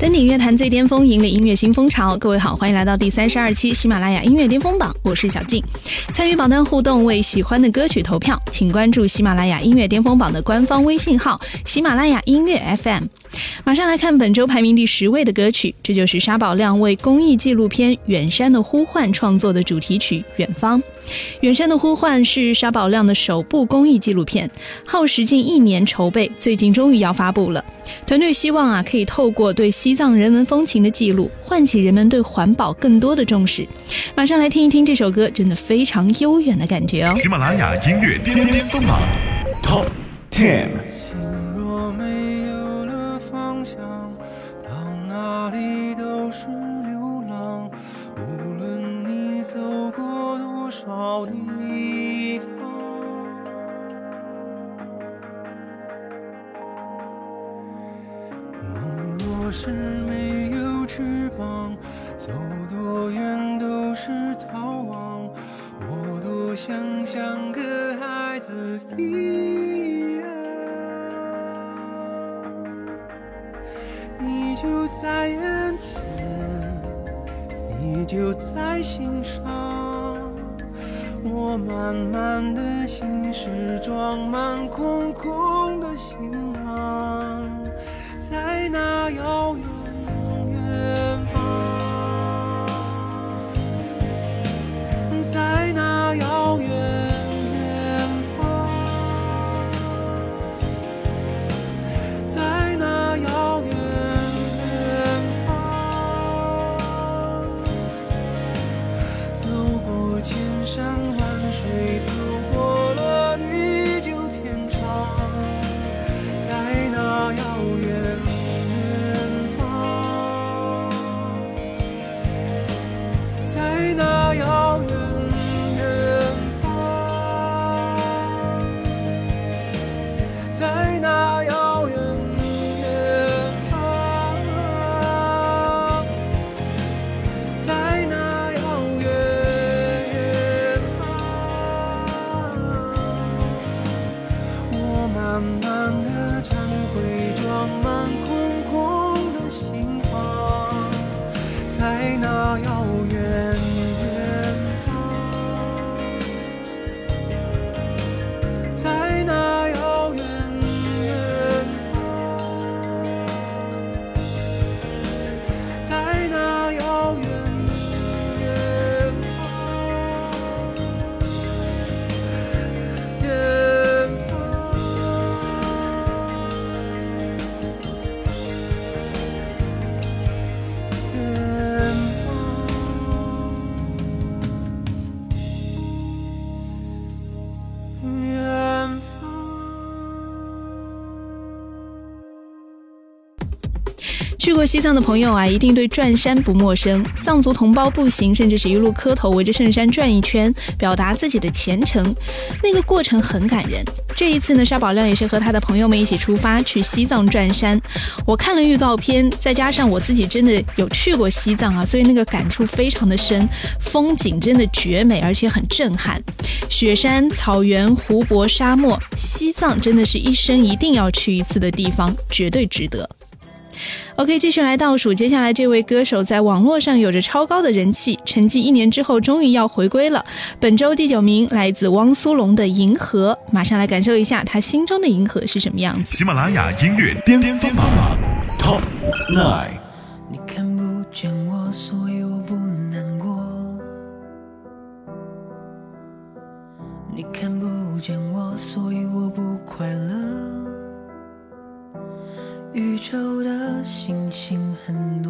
登顶乐坛最巅峰，引领音乐新风潮。各位好，欢迎来到第三十二期喜马拉雅音乐巅峰榜，我是小静。参与榜单互动，为喜欢的歌曲投票，请关注喜马拉雅音乐巅峰榜的官方微信号“喜马拉雅音乐 FM”。马上来看本周排名第十位的歌曲，这就是沙宝亮为公益纪录片《远山的呼唤》创作的主题曲《远方》。《远山的呼唤》是沙宝亮的首部公益纪录片，耗时近一年筹备，最近终于要发布了。团队希望啊，可以透过对西藏人文风情的记录，唤起人们对环保更多的重视。马上来听一听这首歌，真的非常悠远的感觉哦。喜马拉雅音乐巅巅峰榜 Top Ten。好地方。梦若是没有翅膀，走多远都是逃亡。我多想像个孩子一样，你就在眼前，你就在心上。我满满的心事装满空空的行囊，在那遥遥远。远过西藏的朋友啊，一定对转山不陌生。藏族同胞步行，甚至是一路磕头围着圣山转一圈，表达自己的虔诚，那个过程很感人。这一次呢，沙宝亮也是和他的朋友们一起出发去西藏转山。我看了预告片，再加上我自己真的有去过西藏啊，所以那个感触非常的深，风景真的绝美，而且很震撼。雪山、草原、湖泊、沙漠，西藏真的是一生一定要去一次的地方，绝对值得。OK，继续来倒数，接下来这位歌手在网络上有着超高的人气，沉寂一年之后终于要回归了。本周第九名来自汪苏泷的《银河》，马上来感受一下他心中的银河是什么样子。喜马拉雅音乐巅巅峰榜 Top Nine。你看不见我，所以我不难过。你看不见我，所以我不快乐。宇宙的星星很多，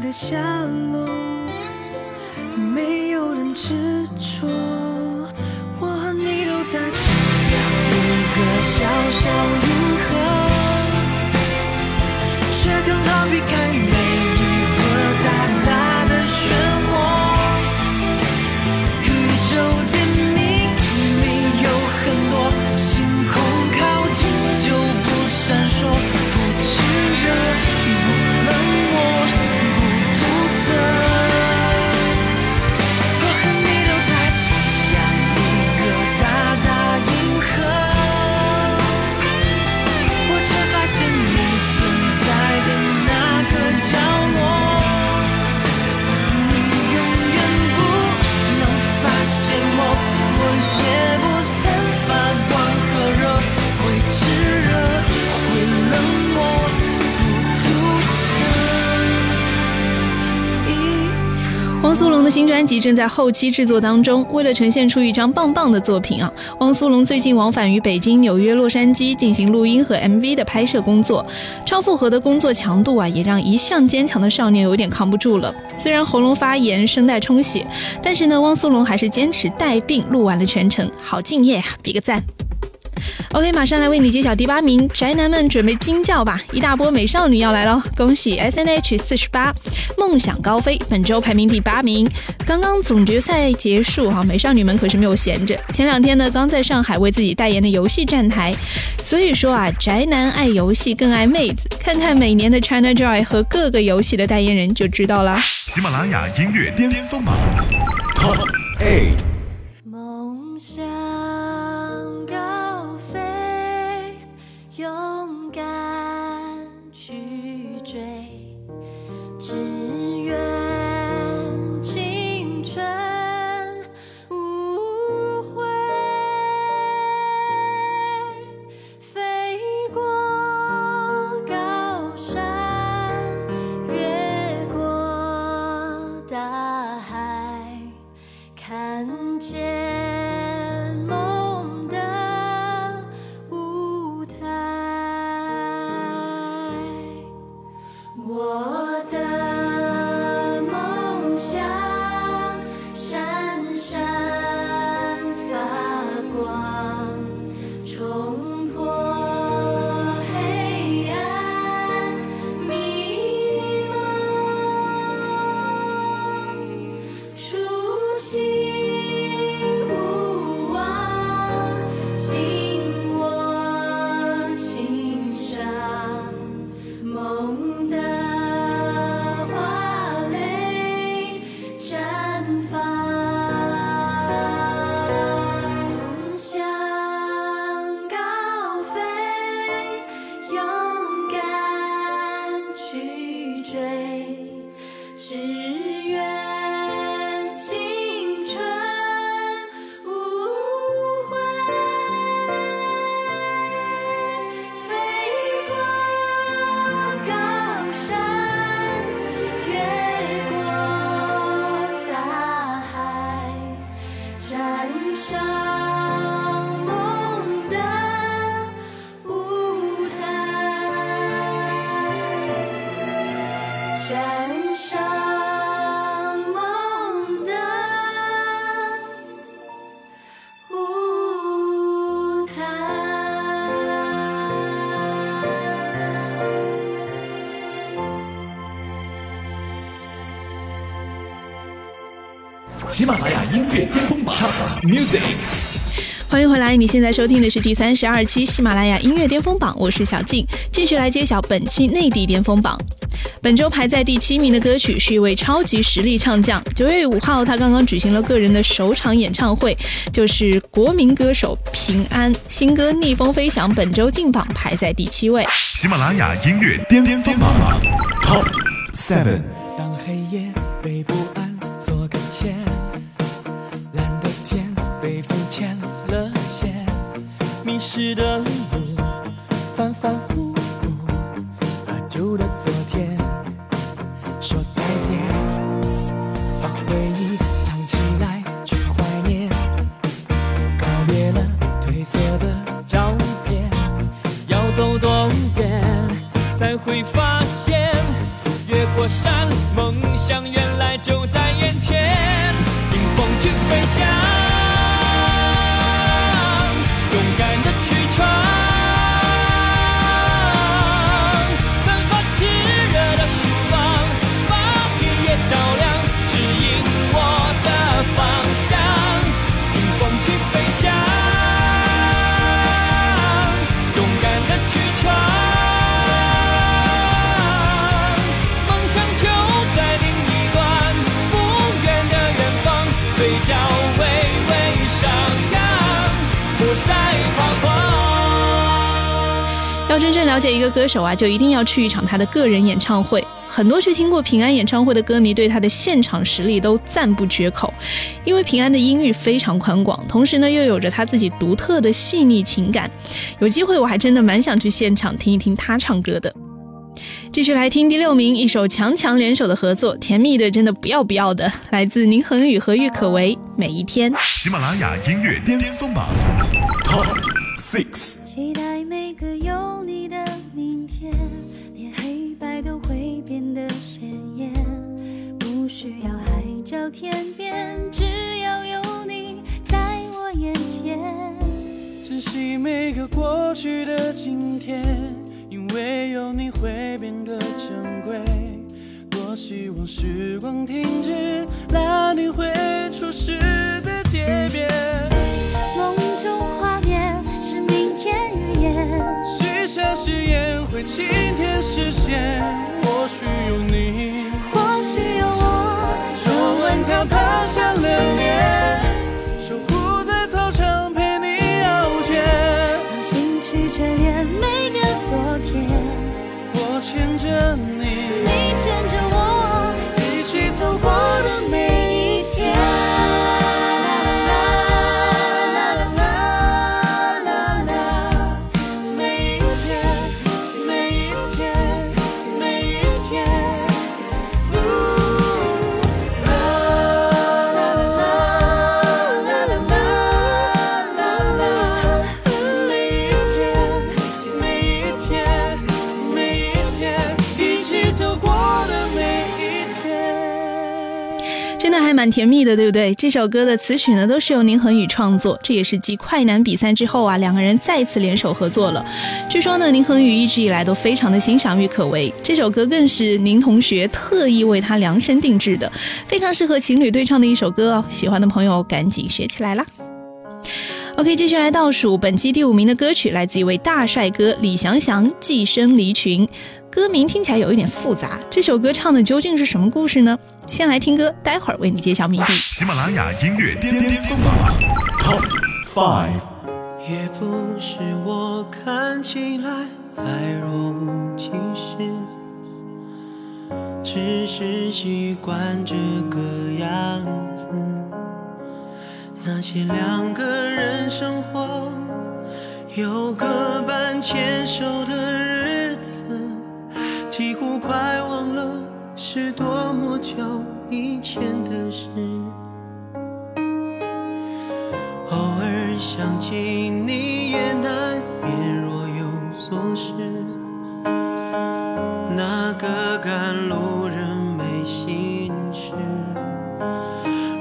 的下落，没有人执着。我和你都在这样一个小小银河，却刚好避开你新专辑正在后期制作当中，为了呈现出一张棒棒的作品啊，汪苏泷最近往返于北京、纽约、洛杉矶进行录音和 MV 的拍摄工作，超负荷的工作强度啊，也让一向坚强的少年有点扛不住了。虽然喉咙发炎、声带充血，但是呢，汪苏泷还是坚持带病录完了全程，好敬业啊，比个赞。OK，马上来为你揭晓第八名，宅男们准备惊叫吧！一大波美少女要来喽！恭喜 SNH 四十八，梦想高飞，本周排名第八名。刚刚总决赛结束哈，美少女们可是没有闲着。前两天呢，刚在上海为自己代言的游戏站台。所以说啊，宅男爱游戏更爱妹子，看看每年的 China Joy 和各个游戏的代言人就知道啦。喜马拉雅音乐巅峰榜 Top eight。喜马拉雅音乐巅峰榜 Top Music。欢迎回来，你现在收听的是第三十二期喜马拉雅音乐巅峰榜，我是小静，继续来揭晓本期内地巅峰榜。本周排在第七名的歌曲是一位超级实力唱将。九月五号，他刚刚举行了个人的首场演唱会，就是国民歌手平安新歌《逆风飞翔》，本周进榜排在第七位。喜马拉雅音乐巅峰榜 Top Seven。了线，迷失的真正了解一个歌手啊，就一定要去一场他的个人演唱会。很多去听过平安演唱会的歌迷对他的现场实力都赞不绝口，因为平安的音域非常宽广，同时呢又有着他自己独特的细腻情感。有机会我还真的蛮想去现场听一听他唱歌的。继续来听第六名，一首强强联手的合作，甜蜜的真的不要不要的，来自宁恒宇和郁可唯，《每一天》。喜马拉雅音乐巅峰榜 Top Six。海角天边，只要有你在我眼前。珍惜每个过去的今天，因为有你会变得珍贵。多希望时光停止，那你会出世的街边。梦中画面是明天预言，许下誓言会今天实现，或许有你，手挽他爬向了脸，蛮甜蜜的，对不对？这首歌的词曲呢，都是由宁恒宇创作，这也是继快男比赛之后啊，两个人再次联手合作了。据说呢，宁恒宇一直以来都非常的欣赏郁可唯，这首歌更是宁同学特意为他量身定制的，非常适合情侣对唱的一首歌哦。喜欢的朋友赶紧学起来啦！OK，继续来倒数本期第五名的歌曲，来自一位大帅哥李祥祥《寄生离群》。歌名听起来有一点复杂，这首歌唱的究竟是什么故事呢？先来听歌，待会儿为你揭晓谜底。喜马拉雅音乐巅巅峰榜 Top five. 也不是我看起来再若无其事，只是习惯这个样子。那些两个人生活有个伴牵手的日子，几乎快忘了是多么久以前的事。偶尔想起你，也难免若有所失。那个赶路人没心事，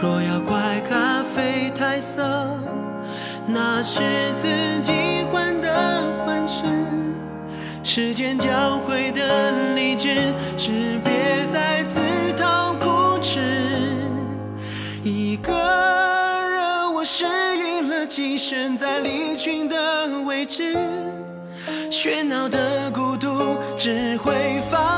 若要怪咖啡太涩，那是自己患得患失。时间教会身在离群的位置，喧闹的孤独只会发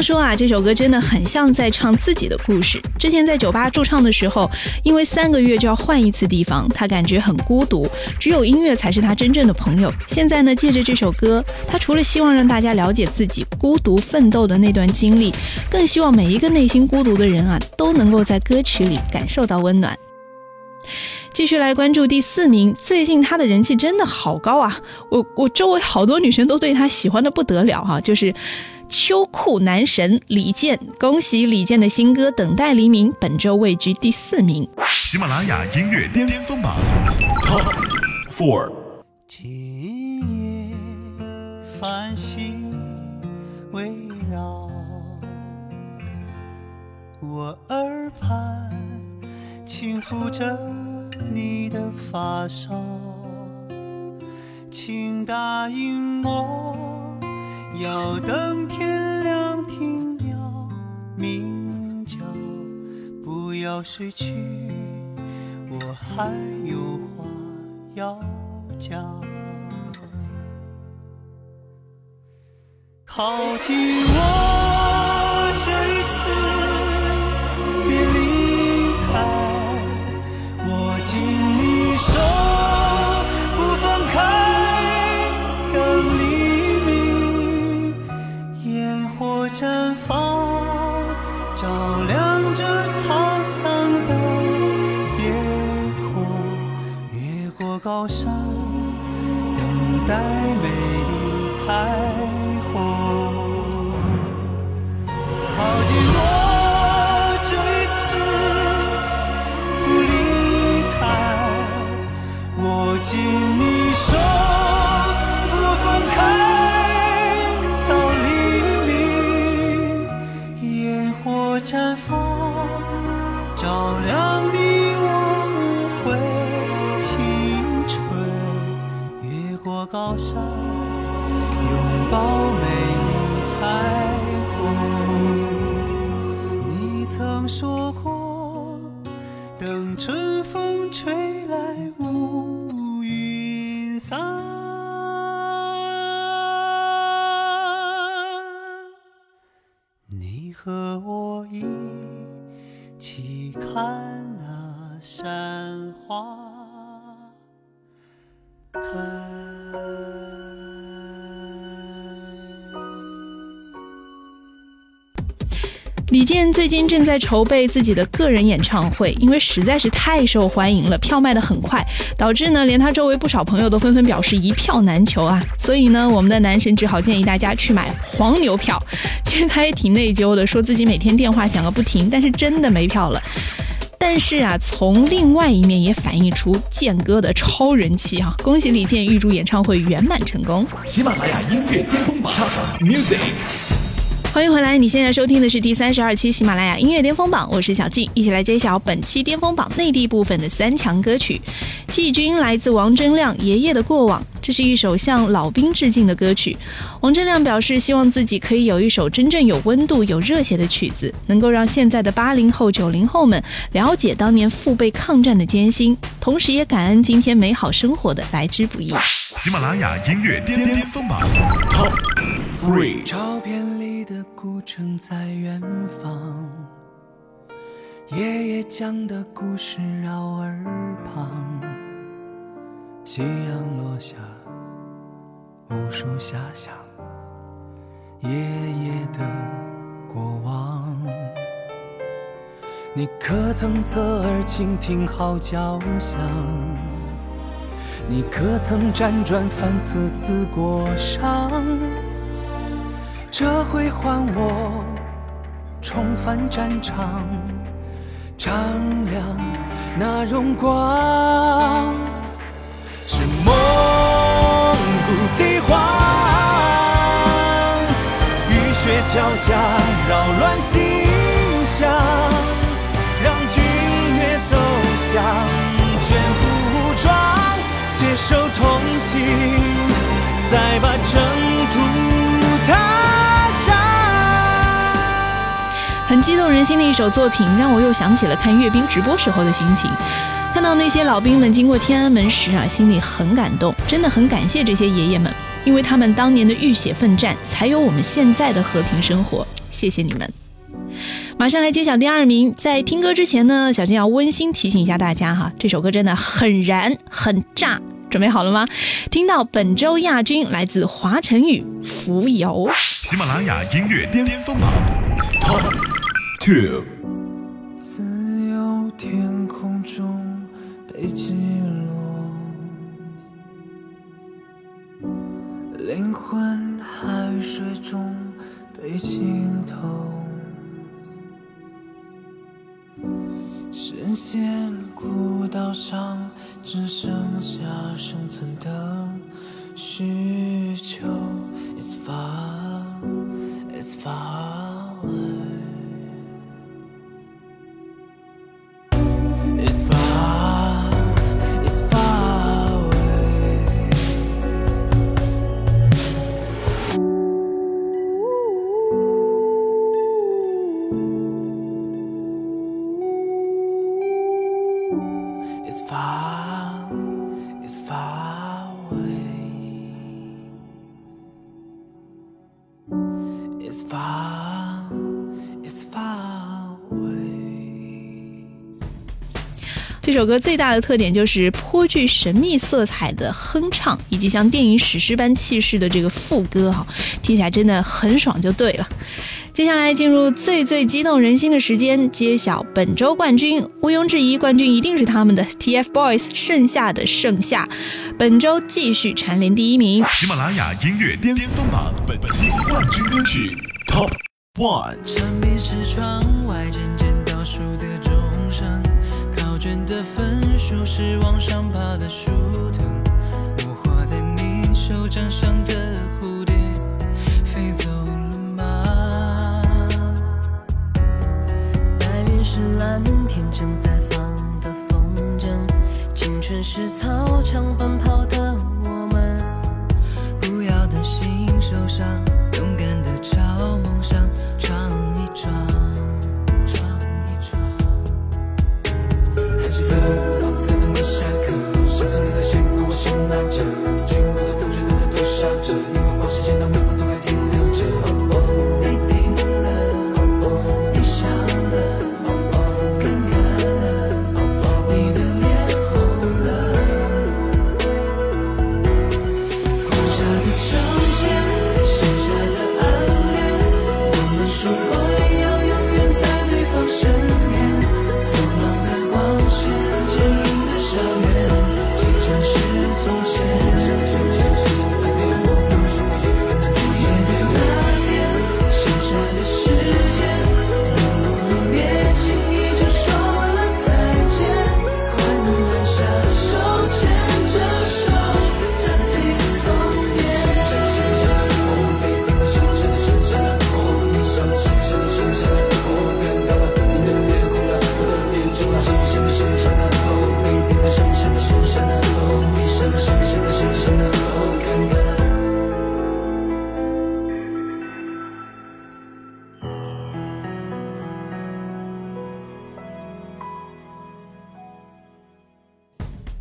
说啊，这首歌真的很像在唱自己的故事。之前在酒吧驻唱的时候，因为三个月就要换一次地方，他感觉很孤独，只有音乐才是他真正的朋友。现在呢，借着这首歌，他除了希望让大家了解自己孤独奋斗的那段经历，更希望每一个内心孤独的人啊，都能够在歌曲里感受到温暖。继续来关注第四名，最近他的人气真的好高啊！我我周围好多女生都对他喜欢的不得了哈，就是秋裤男神李健。恭喜李健的新歌《等待黎明》本周位居第四名。喜马拉雅音乐巅峰榜 Top Four。今夜繁星围绕我耳畔，轻抚着你的发梢，请答应我，要等天亮听鸟鸣叫，不要睡去，我还有话要讲。靠近我，这再美丽彩虹。靠近我，这一次不离开，握紧你手，宝美你才过，你曾说过，等春风吹来乌云散。你和我一起看。李健最近正在筹备自己的个人演唱会，因为实在是太受欢迎了，票卖得很快，导致呢连他周围不少朋友都纷纷表示一票难求啊。所以呢，我们的男神只好建议大家去买黄牛票。其实他也挺内疚的，说自己每天电话响个不停，但是真的没票了。但是啊，从另外一面也反映出健哥的超人气啊！恭喜李健，预祝演唱会圆满成功。喜马拉雅音乐巅峰榜 Music。欢迎回来，你现在收听的是第三十二期喜马拉雅音乐巅峰榜，我是小静，一起来揭晓本期巅峰榜内地部分的三强歌曲。季军来自王铮亮《爷爷的过往》，这是一首向老兵致敬的歌曲。王铮亮表示，希望自己可以有一首真正有温度、有热血的曲子，能够让现在的八零后、九零后们了解当年父辈抗战的艰辛，同时也感恩今天美好生活的来之不易。喜马拉雅音乐巅巅峰榜 free。照片里的古城在远方，爷爷讲的故事绕耳旁。夕阳落下，无数遐想，爷爷的过往。你可曾侧耳倾听号角响？你可曾辗转反侧思过伤？这回换我重返战场，丈量那荣光，是蒙古帝皇，浴血交加，扰乱心象，让军乐奏响全副武装，携手同行，再把征途很激动人心的一首作品，让我又想起了看阅兵直播时候的心情。看到那些老兵们经过天安门时啊，心里很感动，真的很感谢这些爷爷们，因为他们当年的浴血奋战，才有我们现在的和平生活。谢谢你们。马上来揭晓第二名。在听歌之前呢，小金要温馨提醒一下大家哈，这首歌真的很燃很炸，准备好了吗？听到本周亚军来自华晨宇《浮游》。喜马拉雅音乐巅峰榜 Two。自由天空中被击落，灵魂海水中被浸透，深陷孤岛上，只剩下生存的需求。这首歌最大的特点就是颇具神秘色彩的哼唱，以及像电影史诗般气势的这个副歌哈，听起来真的很爽就对了。接下来进入最最激动人心的时间，揭晓本周冠军。毋庸置疑，冠军一定是他们的 TFBOYS 盛夏的盛夏，本周继续蝉联第一名。喜马拉雅音乐巅峰榜本期冠军歌曲 Top One。是往上爬的树藤。我画在你手掌上的蝴蝶飞走了吗？白云是蓝天正在放的风筝，青春是操场奔跑的我们，不要担心受伤，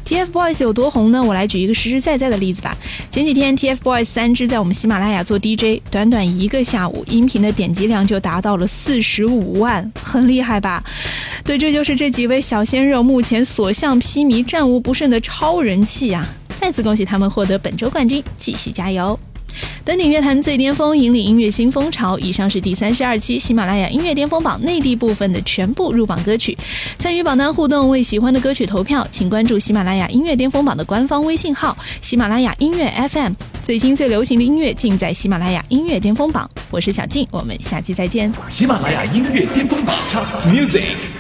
TFBOYS 有多红呢？我来举一个实实在在的例子吧。前几天 TFBOYS 三只在我们喜马拉雅做 DJ，短短一个下午，音频的点击量就达到了四十五万，很厉害吧？对，这就是这几位小鲜肉目前所向披靡、战无不胜的超人气啊、再次恭喜他们获得本周冠军，继续加油！登顶乐坛最巅峰，引领音乐新风潮。以上是第三十二期喜马拉雅音乐巅峰榜内地部分的全部入榜歌曲。参与榜单互动，为喜欢的歌曲投票，请关注喜马拉雅音乐巅峰榜的官方微信号“喜马拉雅音乐 FM”。最新最流行的音乐尽在喜马拉雅音乐巅峰榜。我是小静，我们下期再见。喜马拉雅音乐巅峰榜 Top Music。